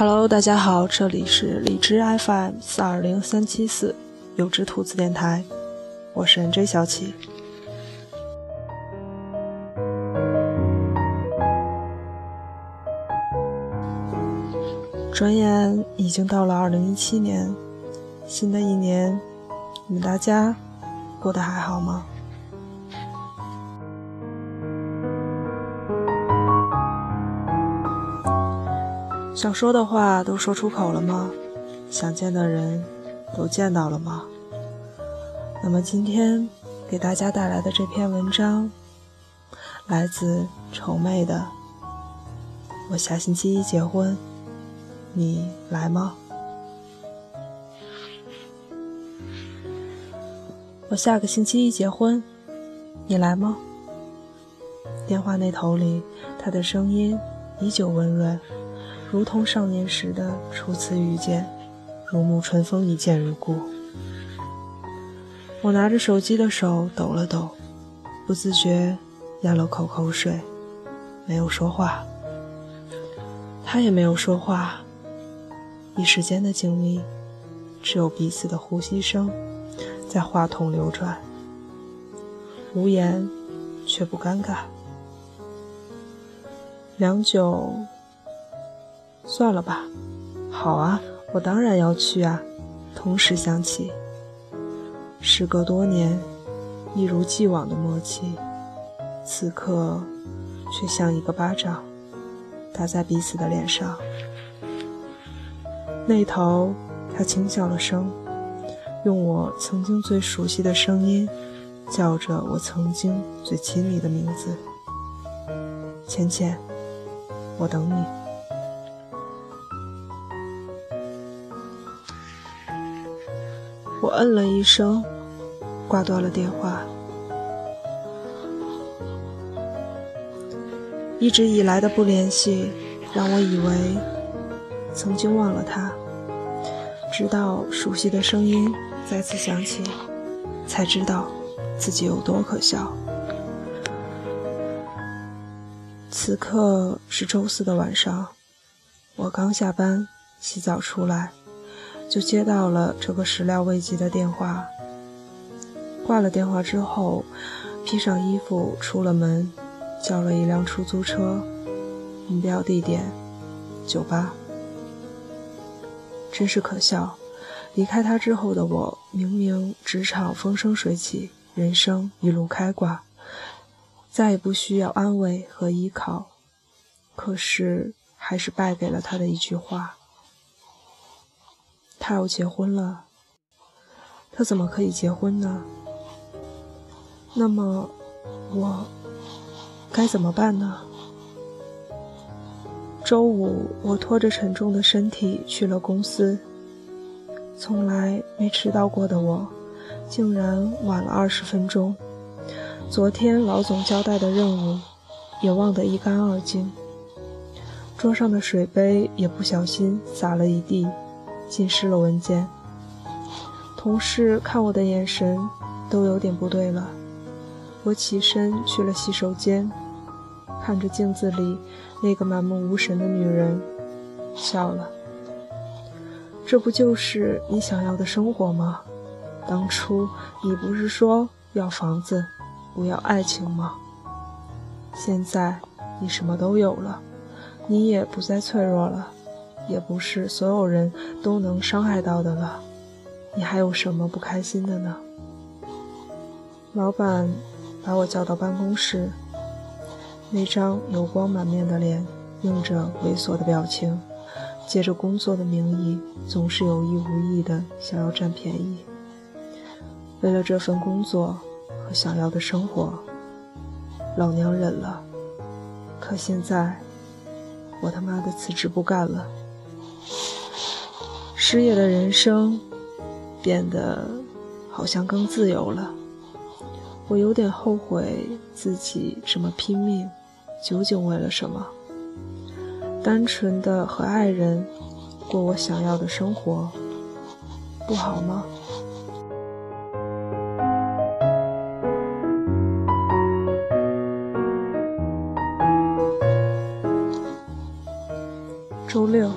Hello，大家好，这里是荔枝 FM 四二零三七四有只兔子电台，我是 NJ 小启。转眼已经到了二零一七年，新的一年，你们大家过得还好吗？想说的话都说出口了吗？想见的人都见到了吗？那么今天给大家带来的这篇文章，来自丑妹的。我下星期一结婚，你来吗？我下个星期一结婚，你来吗？电话那头里，他的声音依旧温润。如同少年时的初次遇见，如沐春风一见如故。我拿着手机的手抖了抖，不自觉咽了口口水，没有说话。他也没有说话。一时间的静谧，只有彼此的呼吸声在话筒流转，无言却不尴尬。良久。算了吧，好啊，我当然要去啊！同时想起，时隔多年，一如既往的默契，此刻却像一个巴掌打在彼此的脸上。那头，他轻笑了声，用我曾经最熟悉的声音叫着我曾经最亲密的名字：“浅浅，我等你。”我嗯了一声，挂断了电话。一直以来的不联系，让我以为曾经忘了他，直到熟悉的声音再次响起，才知道自己有多可笑。此刻是周四的晚上，我刚下班，洗澡出来。就接到了这个始料未及的电话。挂了电话之后，披上衣服出了门，叫了一辆出租车，目标地点酒吧。真是可笑，离开他之后的我，明明职场风生水起，人生一路开挂，再也不需要安慰和依靠，可是还是败给了他的一句话。他要结婚了，他怎么可以结婚呢？那么，我该怎么办呢？周五，我拖着沉重的身体去了公司。从来没迟到过的我，竟然晚了二十分钟。昨天老总交代的任务，也忘得一干二净。桌上的水杯也不小心洒了一地。浸湿了文件，同事看我的眼神都有点不对了。我起身去了洗手间，看着镜子里那个满目无神的女人，笑了。这不就是你想要的生活吗？当初你不是说要房子，不要爱情吗？现在你什么都有了，你也不再脆弱了。也不是所有人都能伤害到的了，你还有什么不开心的呢？老板把我叫到办公室，那张油光满面的脸，映着猥琐的表情，借着工作的名义，总是有意无意的想要占便宜。为了这份工作和想要的生活，老娘忍了。可现在，我他妈的辞职不干了。失业的人生变得好像更自由了，我有点后悔自己这么拼命，究竟为了什么？单纯的和爱人过我想要的生活，不好吗？周六。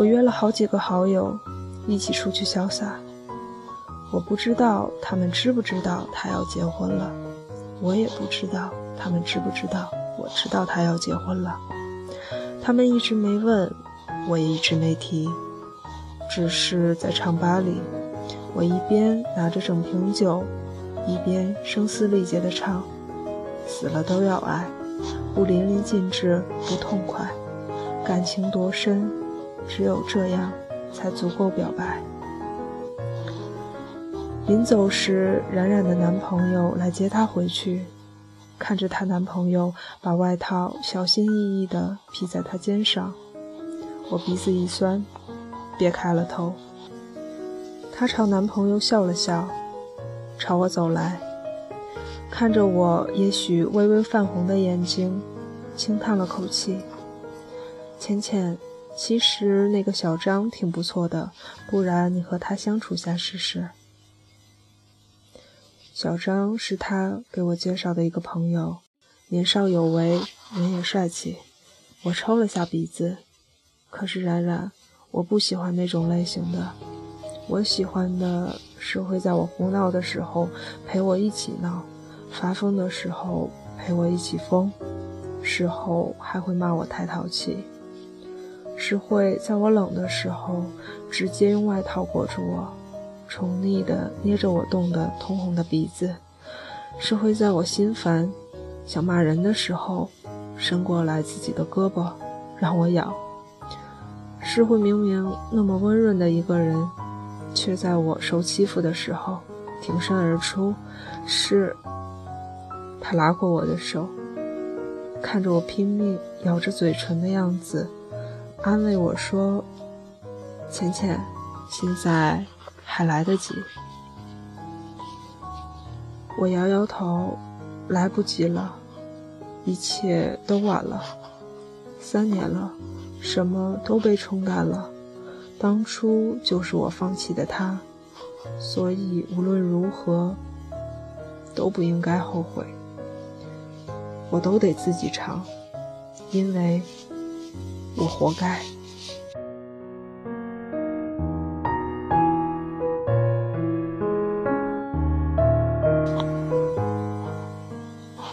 我约了好几个好友一起出去潇洒。我不知道他们知不知道他要结婚了，我也不知道他们知不知道我知道他要结婚了。他们一直没问，我也一直没提，只是在唱吧里，我一边拿着整瓶酒，一边声嘶力竭地唱：“死了都要爱，不淋漓尽致不痛快，感情多深，只有这样才足够表白。”临走时，冉冉的男朋友来接她回去，看着她男朋友把外套小心翼翼地披在她肩上，我鼻子一酸，别开了头。她朝男朋友笑了笑，朝我走来，看着我也许微微泛红的眼睛，轻叹了口气：“浅浅，其实那个小张挺不错的，不然你和他相处下试试。”小张是他给我介绍的一个朋友，年少有为，人也帅气。我抽了下鼻子，可是冉冉，我不喜欢那种类型的。我喜欢的是会在我胡闹的时候陪我一起闹，发疯的时候陪我一起疯，事后还会骂我太淘气。是会在我冷的时候直接用外套裹住我。宠溺地捏着我冻得通红的鼻子，是会在我心烦、想骂人的时候伸过来自己的胳膊让我咬；是会明明那么温润的一个人，却在我受欺负的时候挺身而出；是他拉过我的手，看着我拼命咬着嘴唇的样子，安慰我说：“浅浅，现在。”还来得及，我摇摇头，来不及了，一切都晚了。三年了，什么都被冲淡了，当初就是我放弃的他，所以无论如何都不应该后悔。我都得自己尝，因为我活该。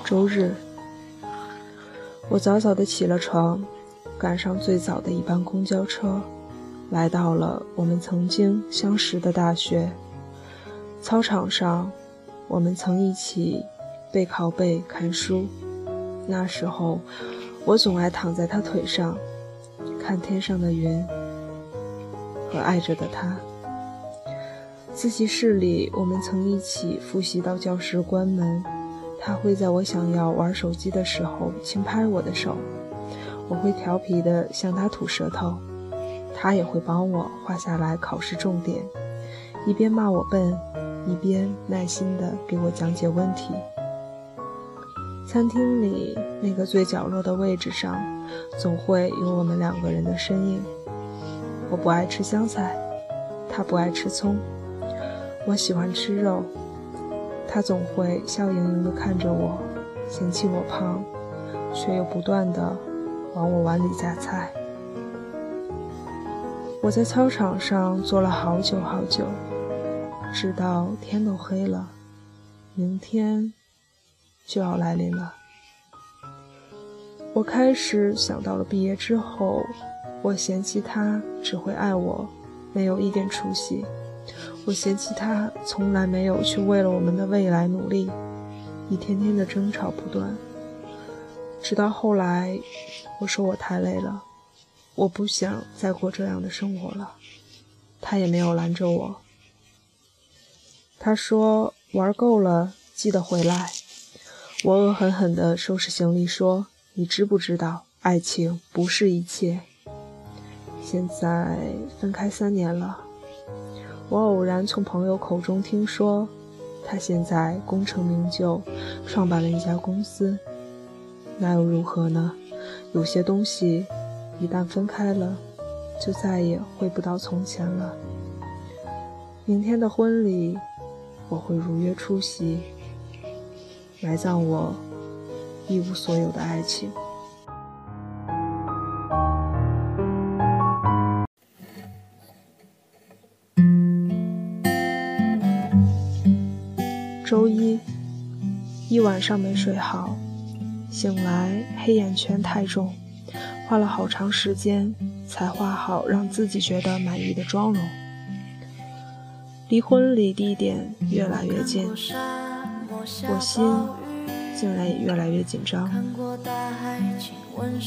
周日，我早早的起了床，赶上最早的一班公交车，来到了我们曾经相识的大学操场上。我们曾一起背靠背看书，那时候我总爱躺在他腿上，看天上的云和爱着的他。自习室里，我们曾一起复习到教室关门。他会在我想要玩手机的时候轻拍我的手，我会调皮的向他吐舌头，他也会帮我画下来考试重点，一边骂我笨，一边耐心的给我讲解问题。餐厅里那个最角落的位置上，总会有我们两个人的身影。我不爱吃香菜，他不爱吃葱，我喜欢吃肉。他总会笑盈盈地看着我，嫌弃我胖，却又不断地往我碗里夹菜。我在操场上坐了好久好久，直到天都黑了，明天就要来临了。我开始想到了毕业之后，我嫌弃他只会爱我，没有一点出息。我嫌弃他从来没有去为了我们的未来努力，一天天的争吵不断。直到后来，我说我太累了，我不想再过这样的生活了。他也没有拦着我。他说玩够了，记得回来。我恶狠狠地收拾行李，说：“你知不知道，爱情不是一切。”现在分开三年了。我偶然从朋友口中听说，他现在功成名就，创办了一家公司。那又如何呢？有些东西一旦分开了，就再也回不到从前了。明天的婚礼，我会如约出席，埋葬我一无所有的爱情。周一，一晚上没睡好，醒来黑眼圈太重，花了好长时间才画好让自己觉得满意的妆容。离婚礼地点越来越近，我心竟然也越来越紧张。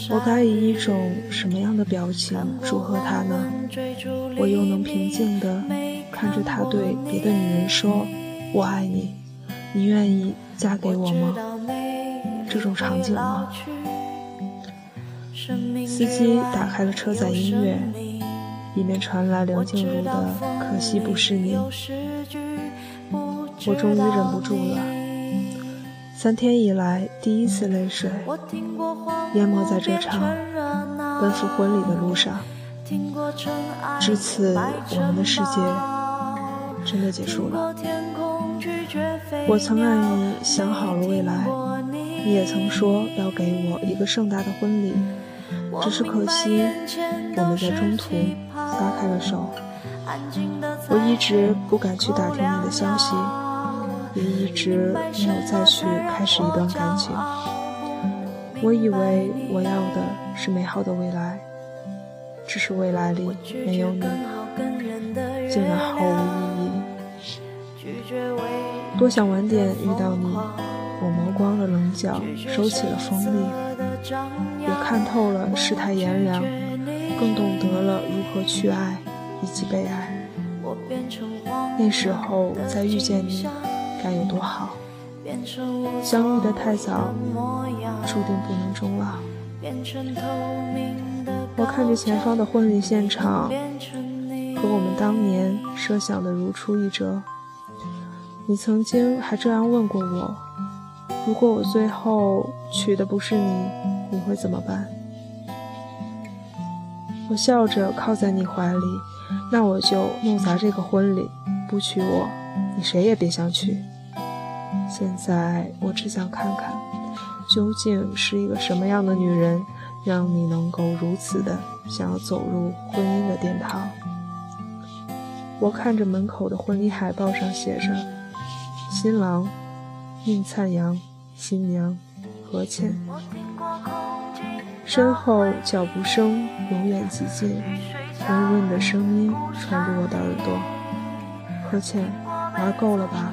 我该以一种什么样的表情祝贺他呢？我又能平静地看着他对别的女人说“我爱你”，你愿意嫁给我吗？这种场景吗？司机打开了车载音乐。里面传来梁静茹的《可惜不是你》，我终于忍不住了。三天以来第一次泪水，淹没在这场奔赴婚礼的路上。至此，我们的世界真的结束了。我曾爱你，想好了未来，你也曾说要给我一个盛大的婚礼。只是可惜，我们在中途撒开了手。我一直不敢去打听你的消息，也一直没有再去开始一段感情。我以为我要的是美好的未来，只是未来里没有你，竟然毫无意义。多想晚点遇到你，我磨光了棱角，收起了锋利。也看透了世态炎凉，更懂得了如何去爱以及被爱。那时候再遇见你，该有多好！相遇的太早，注定不能终老。我看着前方的婚礼现场，和我们当年设想的如出一辙。你曾经还这样问过我：如果我最后娶的不是你？你会怎么办？我笑着靠在你怀里，那我就弄砸这个婚礼，不娶我，你谁也别想娶。现在我只想看看，究竟是一个什么样的女人，让你能够如此的想要走入婚姻的殿堂。我看着门口的婚礼海报上写着：新郎宁灿阳，新娘何倩。身后脚步声由远及近，温润的声音传入我的耳朵。何倩，玩够了吧？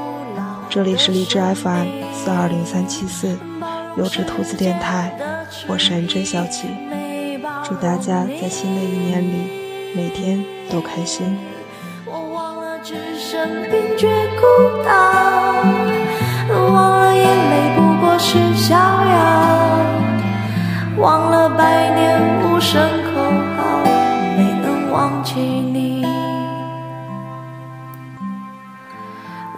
这里是荔枝 FM 四二零三七四优质兔子电台，我是 NJ 小七，祝大家在新的一年里每天都开心。我忘了置身冰绝孤岛，忘了眼泪不过是逍遥，忘了百年无。声口号，没能忘记你。